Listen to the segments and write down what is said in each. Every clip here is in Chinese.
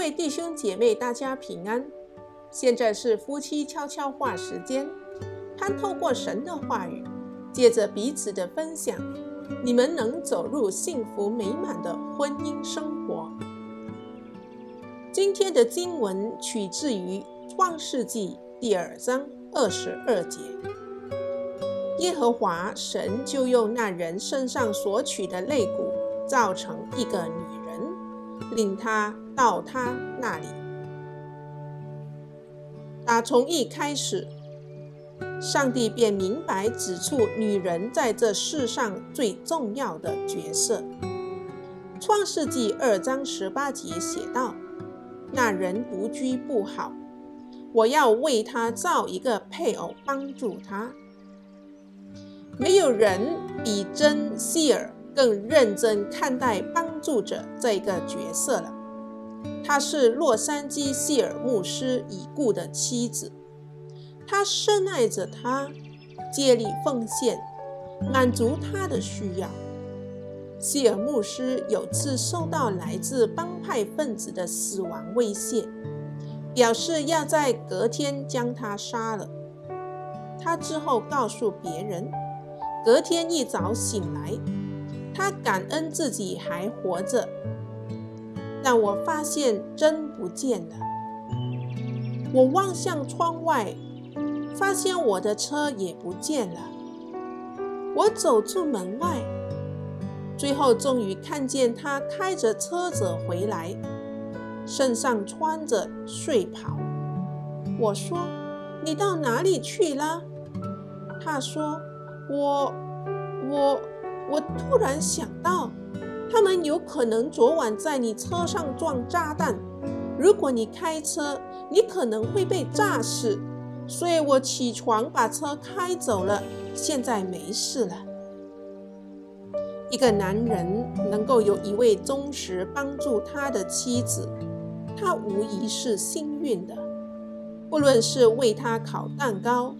位弟兄姐妹，大家平安。现在是夫妻悄悄话时间，盼透过神的话语，借着彼此的分享，你们能走入幸福美满的婚姻生活。今天的经文取自于创世纪第二章二十二节。耶和华神就用那人身上所取的肋骨，造成一个女，领他到他那里。打从一开始，上帝便明白指出女人在这世上最重要的角色。创世纪二章十八节写道：“那人独居不好，我要为他造一个配偶帮助他。”没有人比珍·希尔更认真看待帮助者这个角色了。她是洛杉矶希尔牧师已故的妻子，他深爱着她，竭力奉献，满足她的需要。希尔牧师有次受到来自帮派分子的死亡威胁，表示要在隔天将他杀了。他之后告诉别人，隔天一早醒来，他感恩自己还活着。但我发现真不见了。我望向窗外，发现我的车也不见了。我走出门外，最后终于看见他开着车子回来，身上穿着睡袍。我说：“你到哪里去了？”他说：“我，我，我突然想到。”他们有可能昨晚在你车上装炸弹，如果你开车，你可能会被炸死。所以我起床把车开走了，现在没事了。一个男人能够有一位忠实帮助他的妻子，他无疑是幸运的。不论是为他烤蛋糕，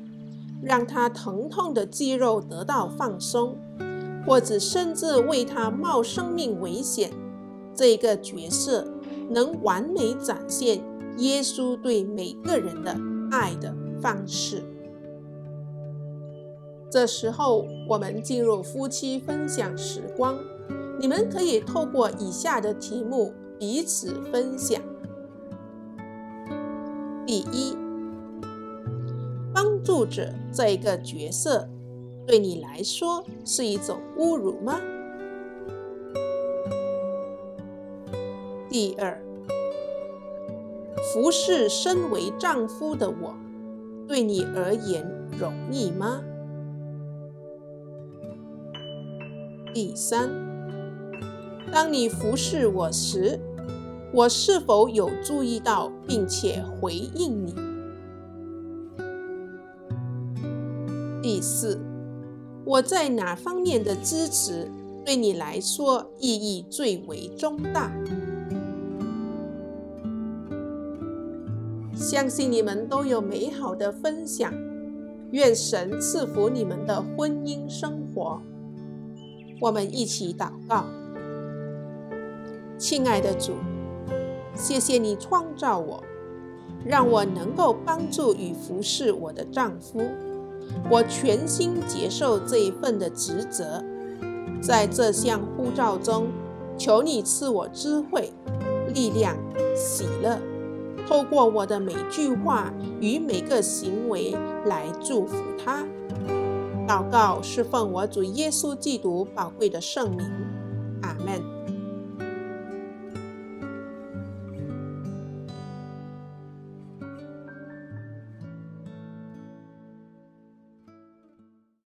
让他疼痛的肌肉得到放松。或者甚至为他冒生命危险，这个角色能完美展现耶稣对每个人的爱的方式。这时候，我们进入夫妻分享时光，你们可以透过以下的题目彼此分享。第一，帮助者这一个角色。对你来说是一种侮辱吗？第二，服侍身为丈夫的我，对你而言容易吗？第三，当你服侍我时，我是否有注意到并且回应你？第四。我在哪方面的支持对你来说意义最为重大？相信你们都有美好的分享，愿神赐福你们的婚姻生活。我们一起祷告，亲爱的主，谢谢你创造我，让我能够帮助与服侍我的丈夫。我全心接受这一份的职责，在这项呼召中，求你赐我智慧、力量、喜乐，透过我的每句话与每个行为来祝福他。祷告是奉我主耶稣基督宝贵的圣名，阿门。